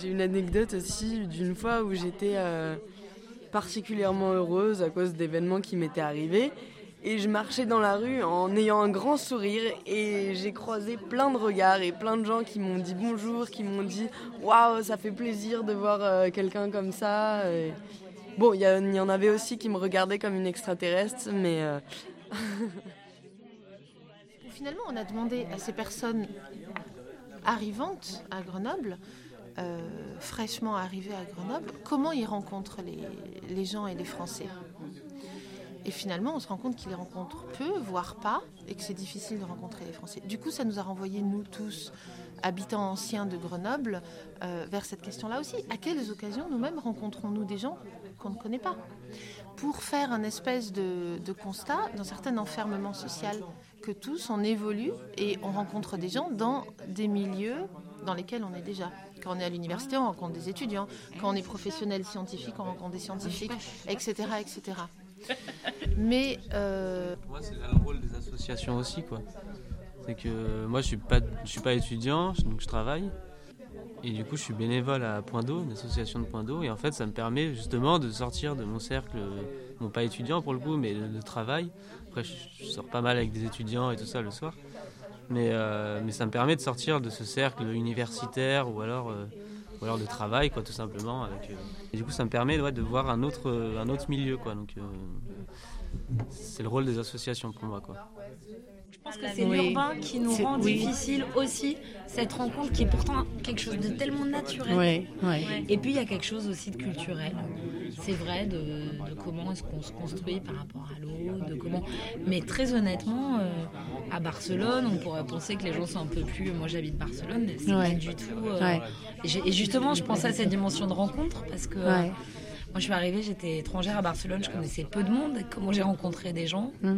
J'ai une anecdote aussi d'une fois où j'étais euh, particulièrement heureuse à cause d'événements qui m'étaient arrivés. Et je marchais dans la rue en ayant un grand sourire et j'ai croisé plein de regards et plein de gens qui m'ont dit bonjour, qui m'ont dit waouh, ça fait plaisir de voir euh, quelqu'un comme ça. Bon, il y, en avait aussi qui me regardaient comme une extraterrestre, mais. Euh, Finalement, on a demandé à ces personnes arrivantes à Grenoble, euh, fraîchement arrivées à Grenoble, comment ils rencontrent les gens et les Français? Et finalement, on se rend compte qu'ils les rencontrent peu, voire pas, et que c'est difficile de rencontrer les Français. Du coup, ça nous a renvoyé, nous tous, habitants anciens de Grenoble, euh, vers cette question-là aussi. À quelles occasions nous-mêmes rencontrons-nous des gens qu'on ne connaît pas? Pour faire un espèce de, constat d'un certain enfermement social, que tous, on évolue et on rencontre des gens dans des milieux dans lesquels on est déjà. Quand on est à l'université, on rencontre des étudiants. Quand on est professionnel scientifique, on rencontre des scientifiques, etc. etc. Mais euh... moi, c'est le rôle des associations aussi, quoi. C'est que moi, je suis suis pas étudiant, donc je travaille. Et du coup, je suis bénévole à Point d'eau, une association de Point d'eau. Et en fait, ça me permet justement de sortir de mon cercle, non pas étudiant pour le coup, mais de, travail. Après, je, sors pas mal avec des étudiants et tout ça le soir. Mais, euh, mais ça me permet de sortir de ce cercle universitaire ou alors euh, ou alors de travail, quoi, tout simplement. Avec, euh, Et du coup, ça me permet de voir un autre, un autre milieu, quoi. Donc, euh, c'est le rôle des associations pour moi, quoi. Je pense que c'est l'urbain qui nous rend difficile aussi cette rencontre qui est pourtant quelque chose de tellement naturel. Et puis il y a quelque chose aussi de culturel. C'est vrai de, comment est-ce qu'on se construit par rapport à l'eau, de comment. Mais très honnêtement, euh, à Barcelone, on pourrait penser que les gens sont un peu plus. Moi, j'habite Barcelone, c'est pas du tout. Euh, et justement, je pense à cette dimension de rencontre parce que. Euh, moi, je suis arrivée, j'étais étrangère à Barcelone, je connaissais peu de monde. Comment j'ai rencontré des gens mm.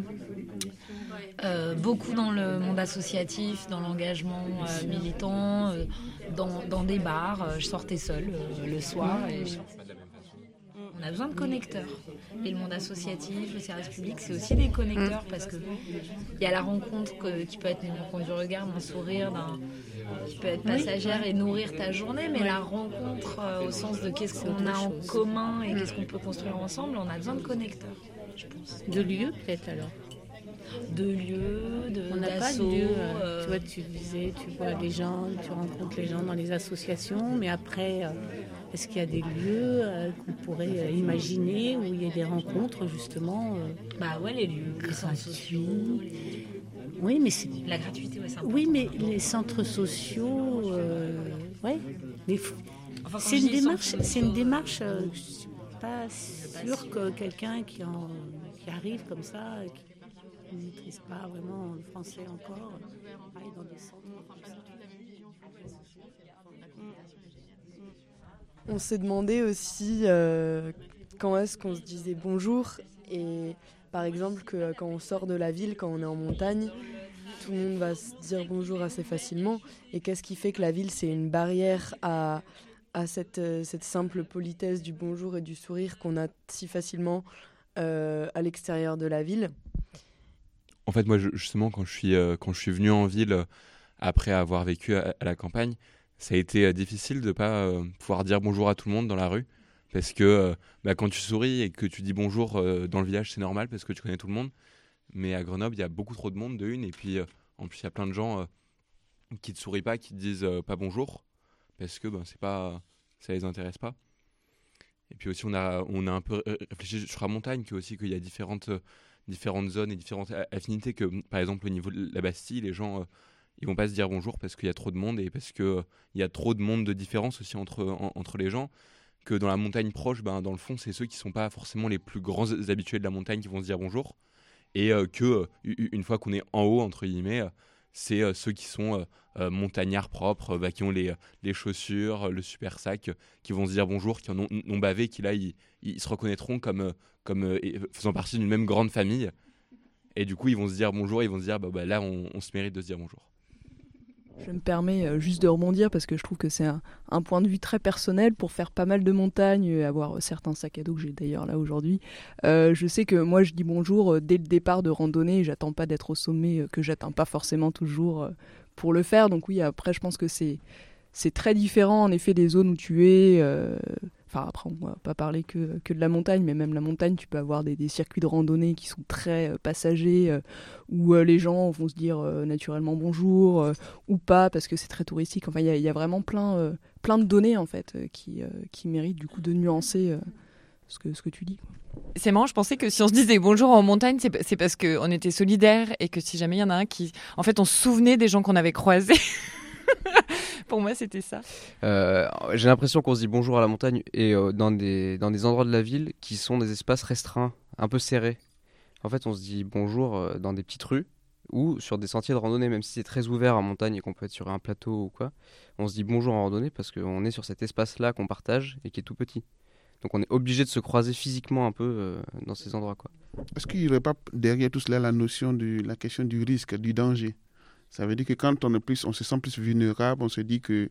euh, Beaucoup dans le monde associatif, dans l'engagement militant, dans, des bars. je sortais seule le soir. Et on a besoin de connecteurs. Et le monde associatif, le service public, c'est aussi des connecteurs parce que il y a la rencontre qui peut être une rencontre du regard, d'un sourire, qui peut être passagère et nourrir ta journée, mais la rencontre euh, au sens de qu'est-ce qu'on a en commun et qu'est-ce qu'on peut construire ensemble, on a besoin de connecteurs, je pense. De lieux peut-être alors de lieux, de On n'a pas de lieu. Euh, tu vois, tu disais, tu vois les gens, tu rencontres les gens dans les associations, mais après, euh, est-ce qu'il y a des lieux euh, qu'on pourrait euh, imaginer où il y a des rencontres justement euh, Bah ouais, les lieux sociaux. Oui, mais c'est la gratuité, ouais, Oui, mais les centres sociaux, ouais. Mais c'est une démarche. C'est une démarche. je suis pas sûre que quelqu'un qui, qui arrive comme ça, qui ne maîtrise pas vraiment le français encore, aille dans des centres On s'est demandé aussi euh, quand est-ce qu'on se disait bonjour et par exemple que euh, quand on sort de la ville, quand on est en montagne, tout le monde va se dire bonjour assez facilement. Et qu'est-ce qui fait que la ville c'est une barrière à, à cette, euh, cette, simple politesse du bonjour et du sourire qu'on a si facilement à l'extérieur de la ville? En fait moi justement quand je suis, quand je suis venu en ville après avoir vécu à la campagne, ça a été euh, difficile de pas euh, pouvoir dire bonjour à tout le monde dans la rue. Parce que euh, bah, quand tu souris et que tu dis bonjour dans le village c'est normal parce que tu connais tout le monde. Mais à Grenoble il y a beaucoup trop de monde de une. Et puis en plus il y a plein de gens qui te sourient pas qui te disent pas bonjour. Parce que ben c'est pas ça les intéresse pas. Et puis aussi on a on a un peu réfléchi sur la montagne que aussi qu'il y a différentes différentes zones et différentes affinités que par exemple au niveau de la Bastille les gens ils vont pas se dire bonjour parce qu'il y a trop de monde et parce qu'il euh, il y a trop de monde de différence aussi entre, entre les gens. Que dans la montagne proche, ben, dans le fond, c'est ceux qui sont pas forcément les plus grands habitués de la montagne qui vont se dire bonjour. Et euh, que euh, une fois qu'on est en haut, entre guillemets, c'est ceux qui sont montagnards propres, bah, qui ont les, les, chaussures, le super sac, qui vont se dire bonjour, qui en ont, bavé, qui là, ils, ils, se reconnaîtront comme, comme faisant partie d'une même grande famille. Et du coup, ils vont se dire bonjour, ils vont se dire bah, bah là, on se mérite de se dire bonjour. Je me permets euh, juste de rebondir parce que je trouve que c'est un, point de vue très personnel pour faire pas mal de montagnes avoir certains sacs à dos que j'ai d'ailleurs là aujourd'hui. Euh, je sais que moi je dis bonjour euh, dès le départ de randonnée, j'attends pas d'être au sommet que j'atteins pas forcément toujours pour le faire. Donc oui, après je pense que c'est très différent en effet des zones où tu es. Enfin, après, on va pas parler que, que, de la montagne, mais même la montagne, tu peux avoir des, circuits de randonnée qui sont très passagers, où les gens vont se dire naturellement bonjour ou pas parce que c'est très touristique. Enfin, il y, y, a vraiment plein, plein de données en fait qui, qui méritent du coup de nuancer ce que, ce que tu dis. C'est marrant, je pensais que si on se disait bonjour en montagne, c'est parce qu'on était solidaires et que si jamais il y en a un qui. En fait, on se souvenait des gens qu'on avait croisés. Pour moi, c'était ça. Euh, j'ai l'impression qu'on se dit bonjour à la montagne et euh, dans, des, dans des endroits de la ville qui sont des espaces restreints, un peu serrés. En fait, on se dit bonjour euh, dans des petites rues ou sur des sentiers de randonnée, même si c'est très ouvert en montagne et qu'on peut être sur un plateau ou quoi. On se dit bonjour en randonnée parce qu'on est sur cet espace-là qu'on partage et qui est tout petit. Donc on est obligé de se croiser physiquement un peu euh, dans ces endroits. Quoi. Est-ce qu'il n'y aurait pas derrière tout cela la notion de la question du risque, du danger? Ça veut dire que quand on, est plus, on se sent plus vulnérable, on se dit que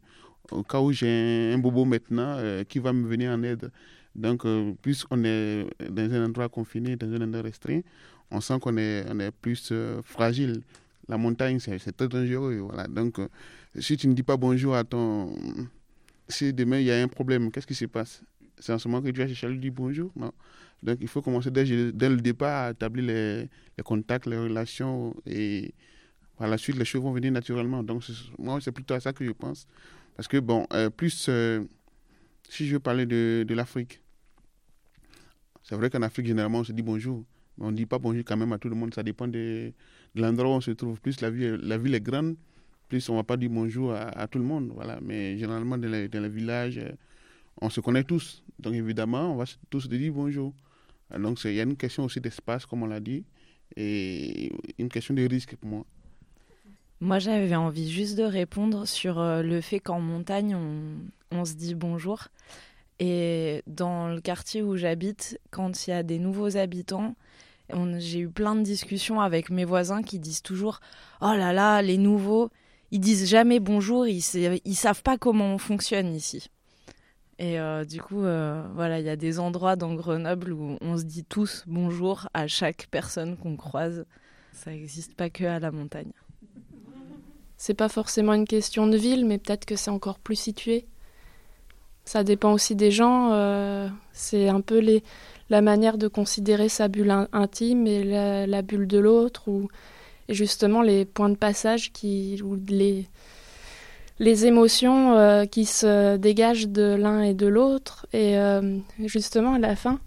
au cas où j'ai un bobo maintenant, euh, qui va me venir en aide Donc euh, plus on est dans un endroit confiné, dans un endroit restreint, on sent qu'on est, on est plus fragile. La montagne, c'est très dangereux. Donc si tu ne dis pas bonjour à ton... Si demain il y a un problème, qu'est-ce qui se passe? C'est en ce moment que tu vas chercher à lui dire bonjour? Non. Donc il faut commencer dès, dès le départ à établir les, les, contacts, les relations et par la suite les choses vont venir naturellement. Donc moi c'est plutôt à ça que je pense. Parce que bon, euh, plus euh, si je veux parler de, l'Afrique, c'est vrai qu'en Afrique généralement on se dit bonjour. Mais on ne dit pas bonjour quand même à tout le monde, ça dépend de, l'endroit où on se trouve. Plus la ville, la est grande, plus on ne va pas dire bonjour à, tout le monde. Voilà. Mais généralement dans les, dans les villages on se connaît tous. Donc évidemment, on va tous se dire bonjour. Donc il y a une question aussi d'espace, comme on l'a dit, et une question de risque pour moi. Moi, j'avais envie juste de répondre sur euh, le fait qu'en montagne, on, on, se dit bonjour. Et dans le quartier où j'habite, quand il y a des nouveaux habitants, j'ai eu plein de discussions avec mes voisins qui disent toujours Oh là là, les nouveaux, ils disent jamais bonjour, ils, ils savent pas comment on fonctionne ici. Et euh, du coup, euh, voilà, il y a des endroits dans Grenoble où on se dit tous bonjour à chaque personne qu'on croise. Ça n'existe pas que à la montagne. C'est pas forcément une question de ville, mais peut-être que c'est encore plus situé. Ça dépend aussi des gens. Euh, c'est un peu les, la manière de considérer sa bulle intime et la, bulle de l'autre, ou et justement les points de passage qui, ou les, les émotions euh, qui se dégagent de l'un et de l'autre. Et euh, justement, à la fin,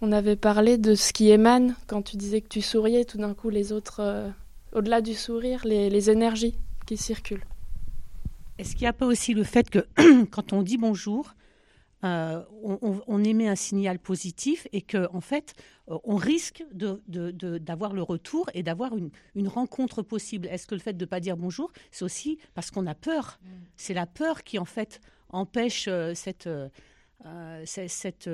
on avait parlé de ce qui émane quand tu disais que tu souriais, tout d'un coup, les autres, au-delà du sourire, les, les énergies qui circulent. Est-ce qu'il n'y a pas aussi le fait que quand on dit bonjour, euh, on, émet un signal positif et que en fait euh, on risque d'avoir le retour et d'avoir une, rencontre possible? Est-ce que le fait de ne pas dire bonjour, c'est aussi parce qu'on a peur? Mm. C'est la peur qui en fait empêche euh, cette, cette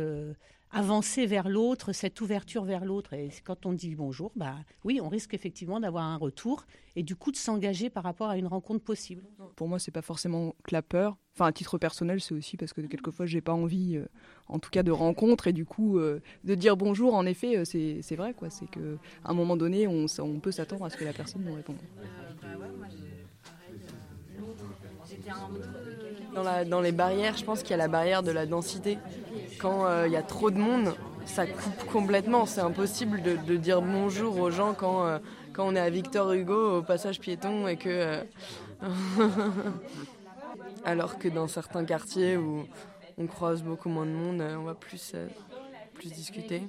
avancer vers l'autre, cette ouverture vers l'autre. Et quand on dit bonjour, bah oui, on risque effectivement d'avoir un retour et du coup de s'engager par rapport à une rencontre possible. Pour moi, c'est pas forcément que la peur. Enfin, à titre personnel, c'est aussi parce que quelquefois, j'ai pas envie, euh, en tout cas, de rencontre et du coup, euh, de dire bonjour. En effet, euh, c'est vrai, quoi. C'est que à un moment donné, on, on peut s'attendre à ce que la personne nous réponde. Dans, la, dans les barrières, je pense qu'il y a la barrière de la densité. Quand il euh, y a trop de monde, ça coupe complètement. C'est impossible de, de, dire bonjour aux gens quand, euh, quand on est à Victor Hugo au passage piéton et que. Euh, alors que dans certains quartiers où on croise beaucoup moins de monde, on va plus, plus discuter.